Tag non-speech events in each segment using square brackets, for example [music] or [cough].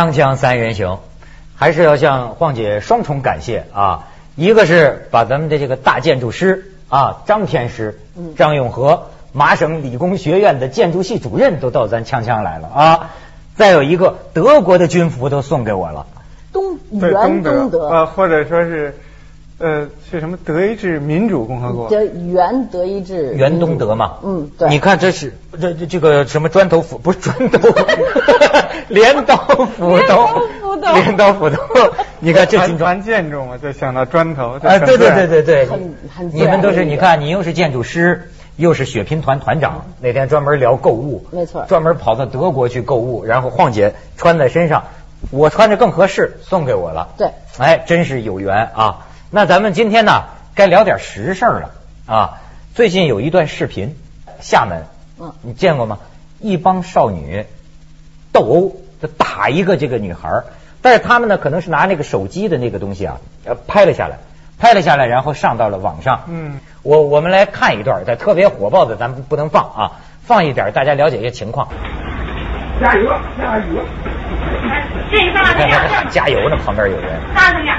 锵锵三人行，还是要向晃姐双重感谢啊！一个是把咱们的这个大建筑师啊张天师、张永和，麻省理工学院的建筑系主任都到咱锵锵来了啊！再有一个德国的军服都送给我了，东对原东东德啊，或者说是呃是什么德意志民主共和国？德原德意志原东德嘛。嗯，对。你看这是这这这个什么砖头斧不是砖头，镰刀斧头，镰刀斧头。你看这谈军装。谈建筑嘛，就想到砖头。这啊，对对对对对很很，你们都是，你看，你又是建筑师，又是血拼团团长，那天专门聊购物，没错专门跑到德国去购物，然后晃姐穿在身上，我穿着更合适，送给我了。对，哎，真是有缘啊！那咱们今天呢，该聊点实事儿了啊。最近有一段视频，厦门，嗯你见过吗？一帮少女斗殴，就打一个这个女孩儿，但是他们呢，可能是拿那个手机的那个东西啊，呃，拍了下来，拍了下来，然后上到了网上。嗯，我我们来看一段，在特别火爆的，咱们不能放啊，放一点，大家了解一下情况。加油，加油！加油呢，旁边有人。大声点！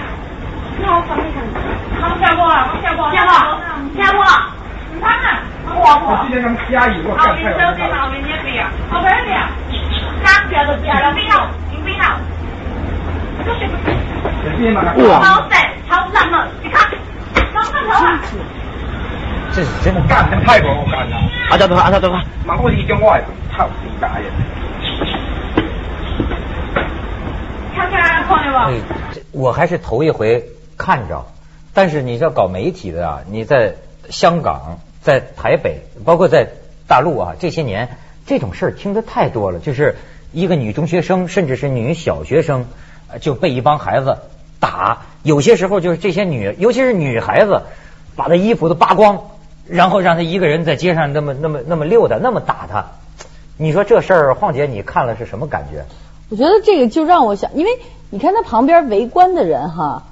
我还是头一回看着，但是你知道搞媒体的啊，你在香港、在台北，包括在大陆啊，这些年这种事儿听得太多了，就是一个女中学生，甚至是女小学生，就被一帮孩子打，有些时候就是这些女，尤其是女孩子，把她衣服都扒光，然后让她一个人在街上那么那么那么溜达，那么打她。你说这事儿，晃姐你看了是什么感觉？我觉得这个就让我想，因为你看他旁边围观的人哈，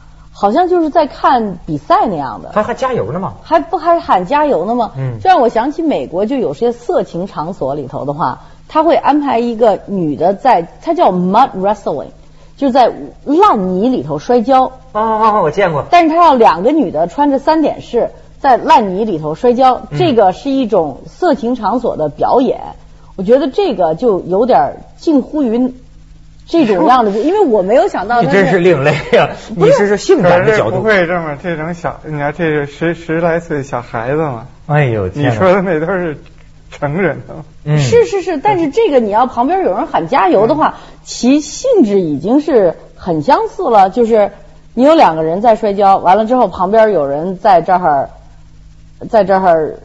好像就是在看比赛那样的，他还加油呢嘛？还不还喊加油呢吗？嗯这让我想起美国就有些色情场所里头的话，他会安排一个女的在，他叫 mud wrestling，就在烂泥里头摔跤，啊啊啊！我见过。但是他要两个女的穿着三点式在烂泥里头摔跤，嗯这个是一种色情场所的表演。我觉得这个就有点近乎于这种样的，[laughs] 因为我没有想到你真是另类啊！[laughs] 你是说性感的可是不？会这么这种小，你看这是十十来岁小孩子嘛，哎呦，你说的那都是成人的。嗯是是是，但是这个你要旁边有人喊加油的话，其性质已经是很相似了。就是你有两个人在摔跤，完了之后旁边有人在这儿，在这儿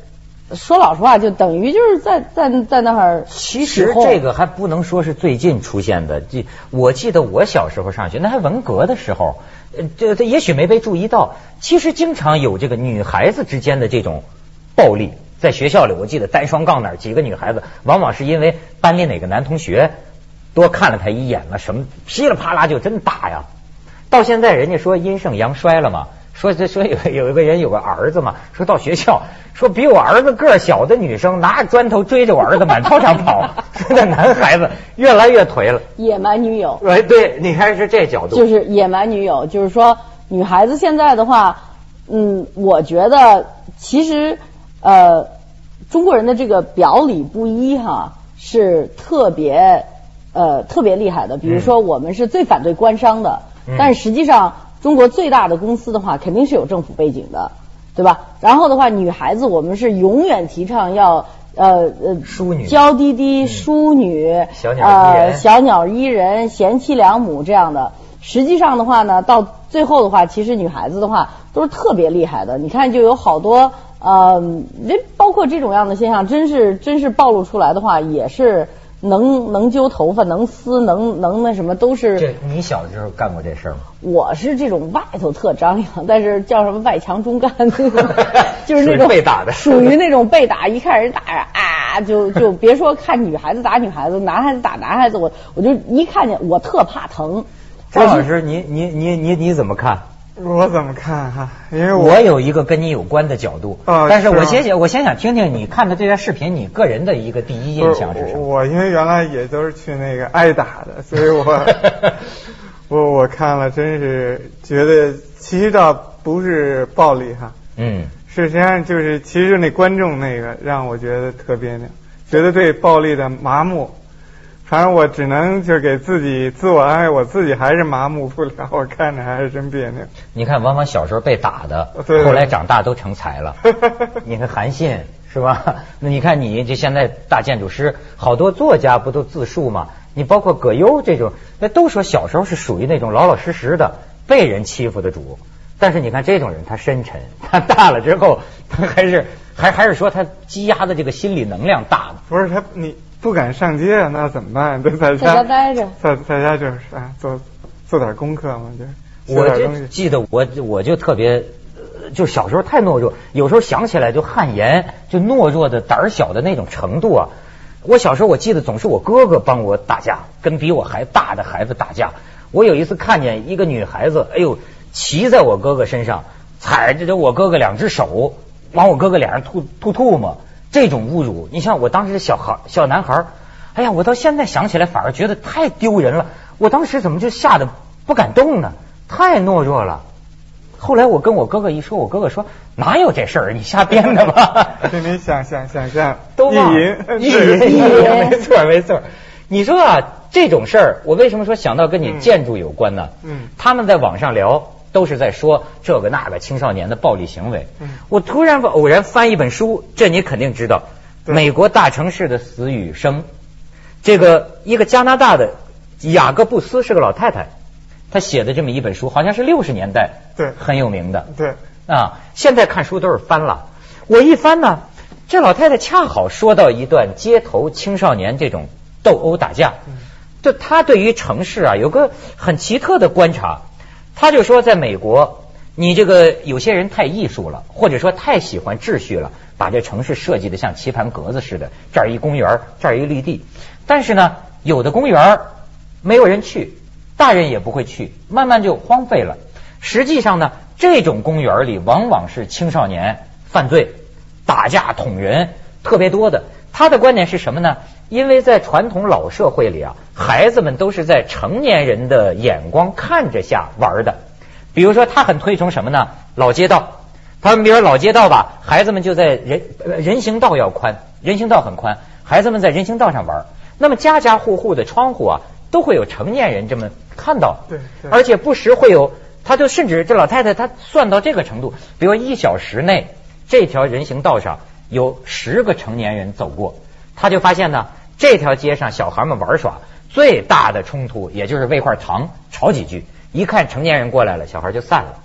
说老实话，就等于就是在在在那儿其实这个还不能说是最近出现的，这我记得我小时候上学，那还文革的时候，呃这这也许没被注意到，其实经常有这个女孩子之间的这种暴力，在学校里，我记得单双杠那儿几个女孩子，往往是因为班里哪个男同学多看了她一眼了，什么噼里啪啦就真打呀。到现在人家说阴盛阳衰了嘛，说这说有有一个人有个儿子嘛，说到学校说比我儿子个儿小的女生拿着砖头追着我儿子满操场跑，[laughs] 说那男孩子越来越颓了。野蛮女友。哎，对，你看是这角度，就是野蛮女友，就是说女孩子现在的话，嗯，我觉得其实呃，中国人的这个表里不一哈是特别呃特别厉害的。比如说，我们是最反对官商的，嗯但是实际上中国最大的公司的话，肯定是有政府背景的，对吧？然后的话，女孩子我们是永远提倡要。呃呃，淑女娇滴滴、淑女，小鸟依人呃，小鸟依人、贤妻良母这样的。实际上的话呢，到最后的话，其实女孩子的话都是特别厉害的。你看，就有好多呃，这包括这种样的现象，真是真是暴露出来的话，也是能能揪头发，能撕，能能那什么，都是。这你小的时候干过这事儿吗？我是这种外头特张扬，但是叫什么外强中干 [laughs] 就是那种被打的属于那种被打，一看人打啊，就就别说看女孩子打女孩子，男孩子打男孩子，我我就一看见我特怕疼。张老师，你你你你你怎么看？我怎么看哈？因为我有一个跟你有关的角度，啊但是我先想，我先想听听你看的这段视频，你个人的一个第一印象是什么？我我因为原来也都是去那个挨打的，所以我 [laughs] 我我看了，真是觉得其实倒不是暴力哈，嗯，实际上就是其实那观众那个让我觉得特别扭，觉得对暴力的麻木。反正我只能就给自己自我安慰，我自己还是麻木不了，我看着还是真别扭。[laughs] 你看王芳小时候被打的，对对后来长大都成才了。[laughs] 你看韩信是吧？[laughs] 那你看你这现在大建筑师，好多作家不都自述吗？你包括葛优这种，那都说小时候是属于那种老老实实的被人欺负的主。但是你看这种人，他深沉，他大了之后，他还是还还是说他积压的这个心理能量大呢。不是他，你不敢上街啊，那怎么办？就在在家待着在在家就是啊，做做点功课嘛，就我。就记得我我就特别，呃就小时候太懦弱，有时候想起来就汗颜，就懦弱的胆儿小的那种程度啊。我小时候我记得总是我哥哥帮我打架，跟比我还大的孩子打架。我有一次看见一个女孩子，哎呦，骑在我哥哥身上，踩着我哥哥两只手，往我哥哥脸上吐吐唾沫，这种侮辱，你像我当时小孩小男孩儿，哎呀，我到现在想起来反而觉得太丢人了。我当时怎么就吓得不敢动呢？太懦弱了。后来我跟我哥哥一说，我哥哥说哪有这事儿，你瞎编的吧？就你想想想象，都意忘淫，意是淫，意淫，没错没错。你说啊，这种事儿，我为什么说想到跟你嗯建筑有关呢？嗯他们在网上聊，都是在说这个那个青少年的暴力行为。嗯我突然偶然翻一本书，这你肯定知道，美国大城市的死与生。这个一个加拿大的雅各布斯是个老太太，她写的这么一本书，好像是六十年代对很有名的。对，啊，现在看书都是翻了。我一翻呢，这老太太恰好说到一段街头青少年这种斗殴打架，就她对于城市啊有个很奇特的观察。他就说，在美国，你这个有些人太艺术了，或者说太喜欢秩序了，把这城市设计的像棋盘格子似的，这儿一公园，这儿一绿地。但是呢，有的公园没有人去，大人也不会去，慢慢就荒废了。实际上呢，这种公园里往往是青少年犯罪、打架、捅人特别多的。他的观点是什么呢？因为在传统老社会里啊，孩子们都是在成年人的眼光看着下玩的。比如说，他很推崇什么呢？老街道。他们比如说老街道吧，孩子们就在人呃人行道要宽，人行道很宽，孩子们在人行道上玩。那么家家户户的窗户啊，都会有成年人这么看到，对对而且不时会有，他就甚至这老太太她算到这个程度，比如一小时内这条人行道上有十个成年人走过，他就发现呢，这条街上小孩们玩耍最大的冲突，也就是为块糖吵几句，一看成年人过来了，小孩就散了。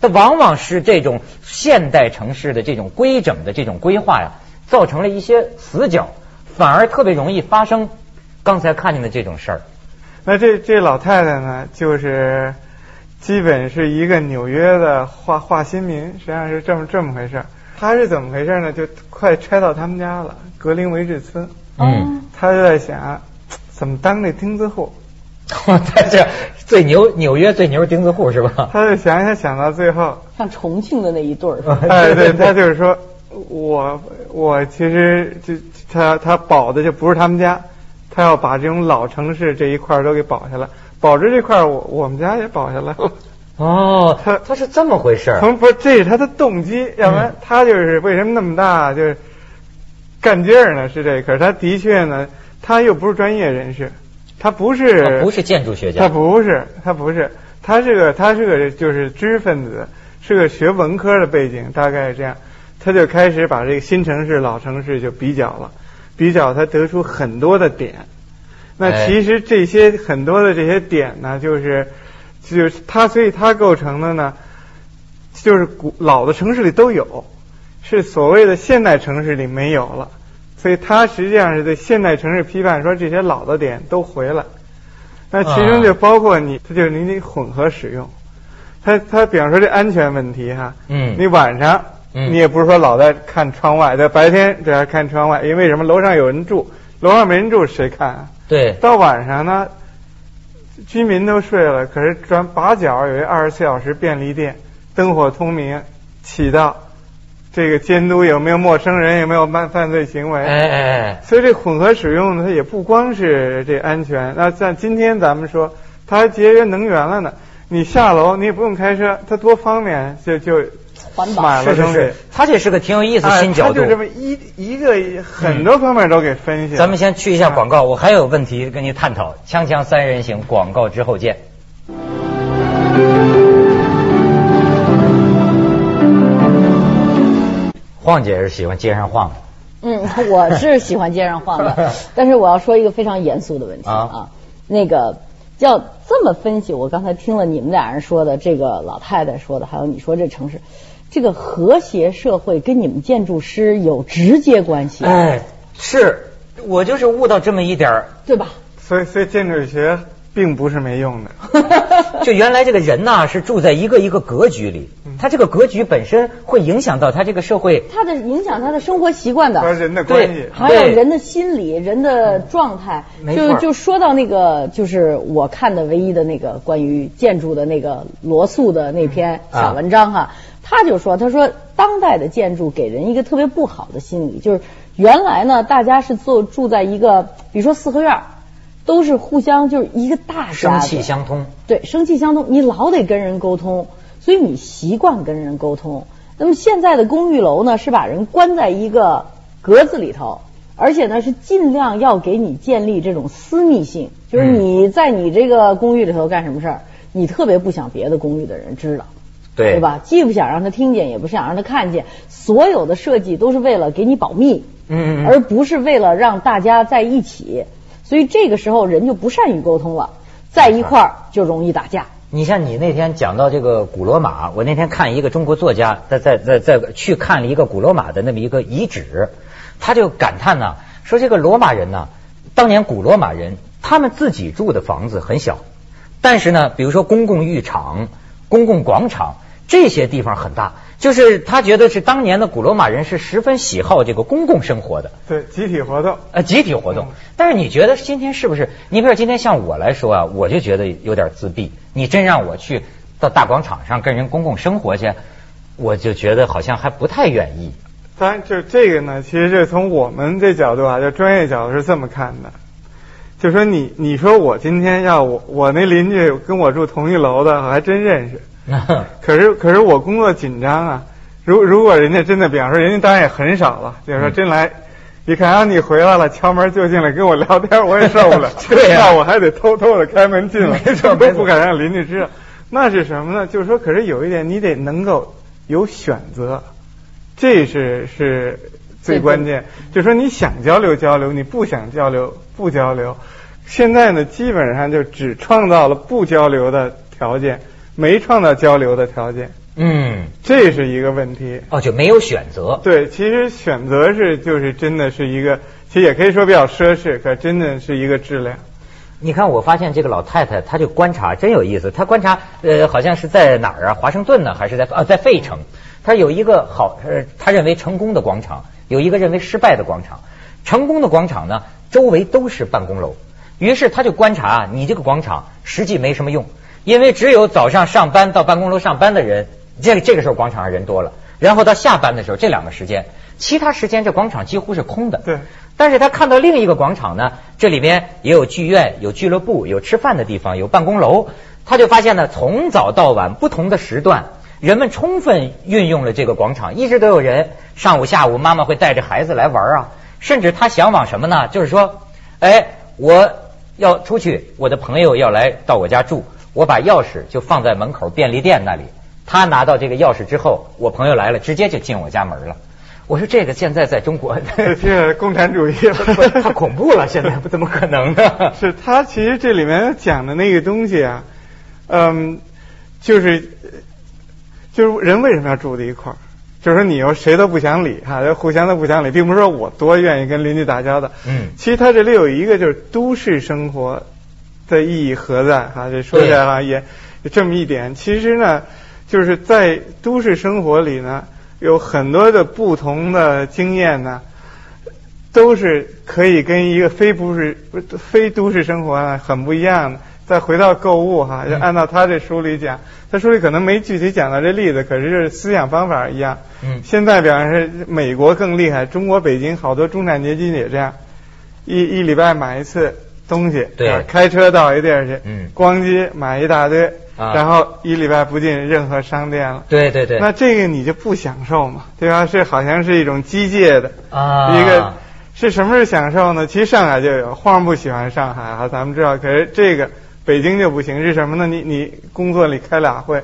它往往是这种现代城市的这种规整的这种规划呀，造成了一些死角，反而特别容易发生刚才看见的这种事儿。那这这老太太呢，就是基本是一个纽约的化化新民，实际上是这么这么回事儿。她是怎么回事呢？就快拆到他们家了，格林维治村。嗯，他就在想，怎么当那钉子户？[laughs] 他这最牛纽约最牛钉子户是吧？他就想想想到最后，像重庆的那一对儿，[laughs] 哎，对，他就是说，我我其实就他他保的就不是他们家，他要把这种老城市这一块儿都给保下来，保着这块儿我我们家也保下来了。哦，他他是这么回事儿。从不是，这是他的动机，要不然他就是为什么那么大就是干劲儿呢？是这，可是他的确呢，他又不是专业人士，他不是他不是建筑学家他不是，他不是，他是个他是个就是知识分子，是个学文科的背景，大概是这样，他就开始把这个新城市、老城市就比较了，比较他得出很多的点。那哎其实这些很多的这些点呢，就是就是它，所以它构成的呢，就是古老的城市里都有，是所谓的现代城市里没有了。所以它实际上是对现代城市批判，说这些老的点都回来。那其中就包括你，它就是你得混合使用。它它比方说这安全问题哈，嗯你晚上嗯你也不是说老在看窗外，在白天在那看窗外，因为什么？楼上有人住，楼上没人住谁看啊？对，到晚上呢，居民都睡了，可是转把角有一二十四小时便利店，灯火通明，起到这个监督有没有陌生人，有没有犯犯罪行为。哎哎哎，所以这混合使用呢，它也不光是这安全。那像今天咱们说，它还节约能源了呢。你下楼你也不用开车，它多方便，就就环保买了东西是是是。，他这是个挺有意思哎新角度它就。这么一一个很多方面都给分析了。咱们先去一下广告。我还有问题跟你探讨。锵锵三人行，广告之后见。晃姐是喜欢街上晃的，嗯，我是喜欢街上晃的，[laughs] 但是我要说一个非常严肃的问题啊啊，那个要这么分析，我刚才听了你们俩人说的，这个老太太说的，还有你说这城市，这个和谐社会跟你们建筑师有直接关系，哎，是我就是悟到这么一点儿，对吧？所以，所以建筑学并不是没用的。[laughs] 就原来这个人呐是住在一个一个格局里，嗯。他这个格局本身会影响到他这个社会。他的影响他的生活习惯的，和人的关系。对，还有人的心理、人的状态，没错。就就说到那个，就是我看的唯一的那个关于建筑的那个罗素的那篇小文章哈，他就说，他说当代的建筑给人一个特别不好的心理，就是原来呢，大家是住住在一个，比如说四合院儿，都是互相就是一个大家生气相通，对，生气相通，你老得跟人沟通，所以你习惯跟人沟通。那么现在的公寓楼呢，是把人关在一个格子里头，而且呢是尽量要给你建立这种私密性，就是嗯你在你这个公寓里头干什么事儿，你特别不想别的公寓的人知道。对对吧？既不想让他听见，也不想让他看见，所有的设计都是为了给你保密，嗯而不是为了让大家在一起。所以这个时候人就不善于沟通了，在一块儿就容易打架。你像你那天讲到这个古罗马，我那天看一个中国作家在在在在去看了一个古罗马的那么一个遗址，他就感叹呢，说这个罗马人呢，当年古罗马人他们自己住的房子很小，但是呢，比如说公共浴场、公共广场这些地方很大，就是他觉得是当年的古罗马人是十分喜好这个公共生活的。对，集体活动。呃，集体活动。但是你觉得今天是不是？你比如今天像我来说啊，我就觉得有点自闭。你真让我去到大广场上跟人公共生活去，我就觉得好像还不太愿意。当然，就这个呢，其实是从我们这角度啊，就专业角度是这么看的，就说你你说我今天要我我那邻居跟我住同一楼的，我还真认识，[laughs] 可是可是我工作紧张啊，如如果人家真的，比方说人家当然也很少了，就是说真来。一看啊，你回来了，敲门就进来跟我聊天，我也受不了。[laughs] 对呀 [laughs] 那我还得偷偷的开门进来，没错没错都不敢让邻居知道。那是什么呢？就是说，可是有一点，你得能够有选择，这是是最关键。就是说，你想交流交流，你不想交流不交流。现在呢，基本上就只创造了不交流的条件，没创造交流的条件，嗯，这是一个问题。哦，就没有选择。对，其实选择是就是真的是一个，其实也可以说比较奢侈，可真的是一个质量。你看，我发现这个老太太，她就观察真有意思。她观察，呃，好像是在哪儿啊？华盛顿呢，还是在啊，在费城？她有一个好，呃，她认为成功的广场，有一个认为失败的广场。成功的广场呢，周围都是办公楼。于是她就观察啊，你这个广场实际没什么用，因为只有早上上班到办公楼上班的人，这个这个时候广场上人多了，然后到下班的时候这两个时间，其他时间这广场几乎是空的。对。但是他看到另一个广场呢，这里边也有剧院、有俱乐部、有吃饭的地方、有办公楼，他就发现呢，从早到晚不同的时段，人们充分运用了这个广场，一直都有人。上午、下午，妈妈会带着孩子来玩啊，甚至他向往什么呢？就是说，哎，我要出去，我的朋友要来到我家住，我把钥匙就放在门口便利店那里，他拿到这个钥匙之后，我朋友来了，直接就进我家门了。我说这个现在在中国，[laughs] 这是共产主义了，[laughs] 太恐怖了，现在不怎么可能 [laughs] 呢？是他其实这里面讲的那个东西啊，嗯，就是就是人为什么要住在一块儿？就是说你又谁都不想理哈，就互相都不想理，并不是说我多愿意跟邻居打交道。嗯其实他这里有一个就是都市生活的意义何在哈？这说起来哈也这么一点。其实呢，就是在都市生活里呢，有很多的不同的经验呢。都是可以跟一个非不是非都市生活呢很不一样的。再回到购物哈，就按照他这书里讲，他书里可能没具体讲到这例子，可是这思想方法一样。嗯现在比方说美国更厉害，中国北京好多中产阶级也这样，一一礼拜买一次东西，对啊开车到一地儿去，嗯逛街买一大堆，啊然后一礼拜不进任何商店了。对对对，那这个你就不享受嘛，对吧？是好像是一种机械的，啊一个是什么是享受呢？其实上海就有，晃不喜欢上海啊，咱们知道。可是这个北京就不行，是什么呢？你你工作里开俩会，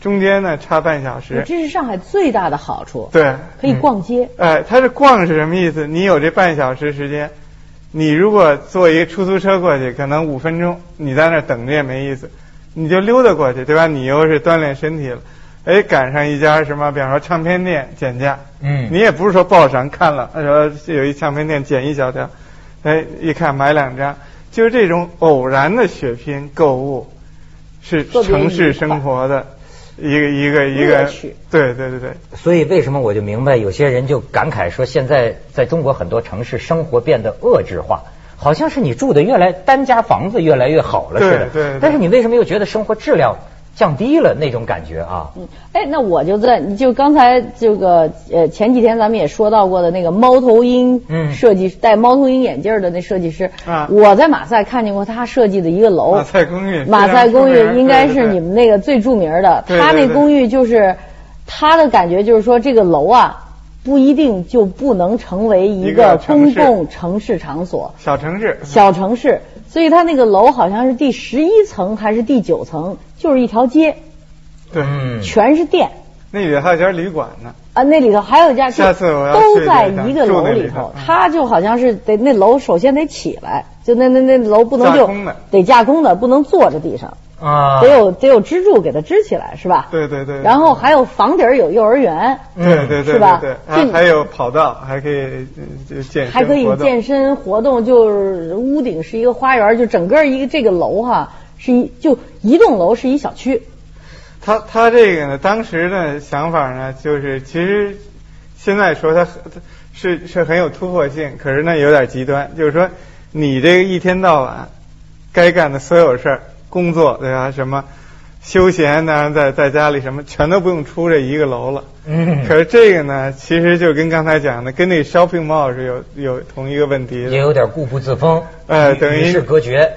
中间呢差半小时，这是上海最大的好处，对，可以逛街。哎，它是逛是什么意思？你有这半小时时间，你如果坐一个出租车过去，可能五分钟，你在那儿等着也没意思，你就溜达过去，对吧？你又是锻炼身体了，哎，赶上一家什么，比方说唱片店减价，嗯你也不是说报上看了，说有一唱片店减一小条，哎，一看买两张，就是这种偶然的血拼购物，是城市生活的一个一个一个对对对对。所以为什么我就明白，有些人就感慨说，现在在中国很多城市生活变得遏制化，好像是你住的越来单家房子越来越好了似的。对对对但是你为什么又觉得生活质量降低了那种感觉啊？嗯，哎，那我就在，就刚才这个呃前几天咱们也说到过的那个猫头鹰嗯设计戴猫头鹰眼镜的那设计师，啊我在马赛看见过他设计的一个楼，马赛公寓马赛公寓应该是你们那个最著名的，对对对他那公寓就是他的感觉就是说这个楼啊。不一定就不能成为一一个公共城市场所，小城市，小城市，所以它那个楼好像是第十一层还是第九层，就是一条街，对，嗯，全是店。那里还有家旅馆呢。啊，那里头还有一家，下次我要都在一个楼里头，嗯。它就好像是得那楼首先得起来，就那那那楼不能就架得架空的，不能坐着地上，啊，得有得有支柱给它支起来，是吧？对对对。然后还有房顶有幼儿园，对对对是吧对还还有跑道，还可以健身还可以健身活动，就是屋顶是一个花园，就整个一个这个楼哈是一就一栋楼是一小区，他他这个呢，当时的想法呢，就是其实现在说他是是很有突破性，可是呢有点极端，就是说你这个一天到晚该干的所有事儿，工作对吧？什么休闲呢，在在家里什么全都不用出这一个楼了。嗯，可是这个呢，其实就跟刚才讲的，跟那个 shopping mall 是有有同一个问题的。也有点固步自封，与哎等于与世隔绝，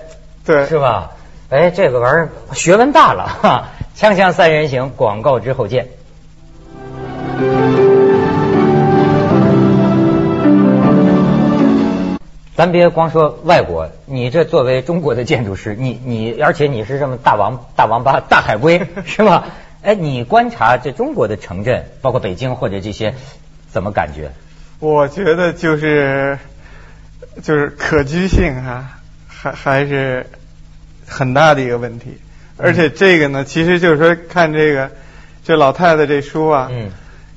对，是吧？哎，这个玩意儿学问大了哈！锵锵三人行，广告之后见。咱别光说外国，你这作为中国的建筑师，你你而且你是这么大王大王八大海龟是吧？哎，你观察这中国的城镇，包括北京或者这些，怎么感觉？我觉得就是就是可居性哈、还还是很大的一个问题。而且这个呢，其实就是说看这个这老太太这书啊，嗯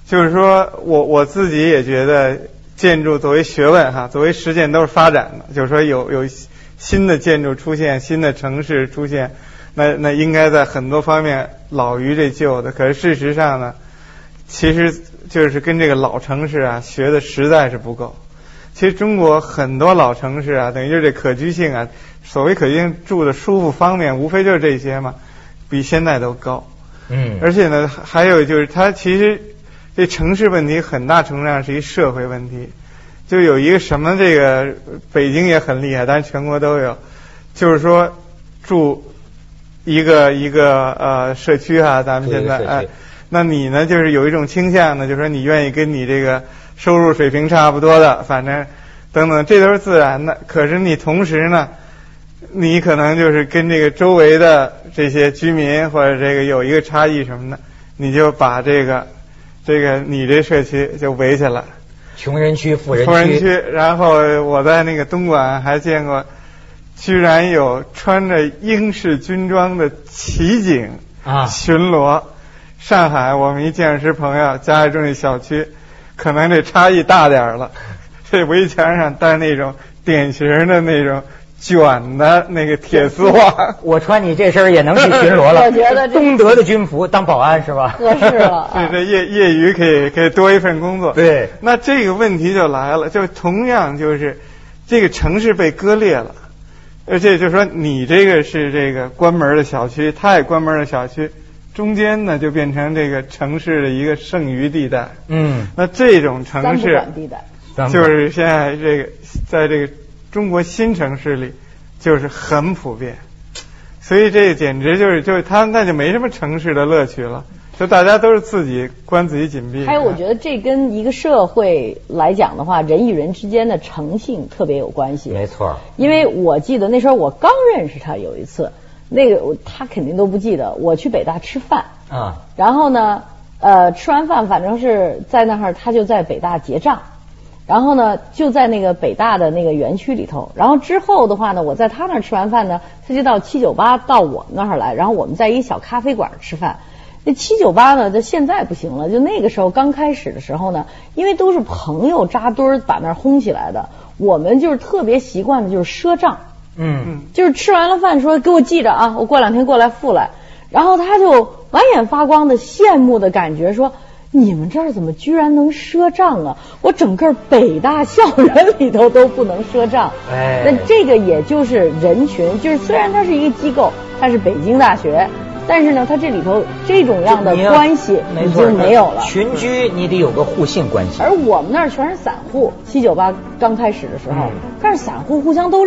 就是说我我自己也觉得建筑作为学问哈，作为实践都是发展的，就是说有有新的建筑出现，新的城市出现，那那应该在很多方面老于这旧的。可是事实上呢，其实就是跟这个老城市啊学的实在是不够。其实中国很多老城市啊，等于就是这可居性啊，所谓可居性住的舒服方便，无非就是这些嘛，比现在都高。嗯，而且呢，还有就是它其实这城市问题很大程度上是一社会问题。就有一个什么这个北京也很厉害，但是全国都有，就是说住一个一个呃社区哈、咱们现在哎，那你呢就是有一种倾向呢，就是说你愿意跟你这个收入水平差不多的，反正等等，这都是自然的。可是你同时呢，你可能就是跟这个周围的这些居民或者这个有一个差异什么的，你就把这个这个你这社区就围起来。穷人区、富人富人区，然后我在那个东莞还见过，居然有穿着英式军装的骑警啊巡逻。上海我们一建筑师朋友家里住那小区，可能这差异大点儿了。这围墙上带那种典型的那种卷的那个铁丝袜，[laughs] 我穿你这身也能去巡逻了。[laughs] 我觉得东德的军服当保安是吧？合适了。这这业业余可以可以多一份工作。对那这个问题就来了，就同样就是这个城市被割裂了，而且就是说你这个是这个关门的小区，他也关门的小区，中间呢就变成这个城市的一个剩余地带。嗯，那这种三不城市管地带。就是现在这个在这个中国新城市里就是很普遍，所以这简直就是就是他那就没什么城市的乐趣了，就大家都是自己关自己紧闭。还有，我觉得这跟一个社会来讲的话，人与人之间的诚信特别有关系。没错。因为我记得那时候我刚认识他有一次，那个他肯定都不记得，我去北大吃饭，啊，然后呢，呃，吃完饭反正是在那儿，他就在北大结账。然后呢，就在那个北大的那个园区里头。然后之后的话呢，我在他那儿吃完饭呢，他就到七九八到我那儿来，然后我们在一小咖啡馆吃饭。那七九八呢，就现在不行了，就那个时候刚开始的时候呢，因为都是朋友扎堆儿把那儿轰起来的，我们就是特别习惯的就是赊账。嗯，就是吃完了饭说给我记着啊，我过两天过来付来。然后他就满眼发光的羡慕的感觉说。你们这儿怎么居然能赊账啊？我整个北大校园里头都不能赊账。哎那这个也就是人群，就是虽然它是一个机构，它是北京大学，但是呢，它这里头这种样的关系已经没有了。群居你得有个互信关系。而我们那儿全是散户，七九八刚开始的时候，嗯但是散户互相都认。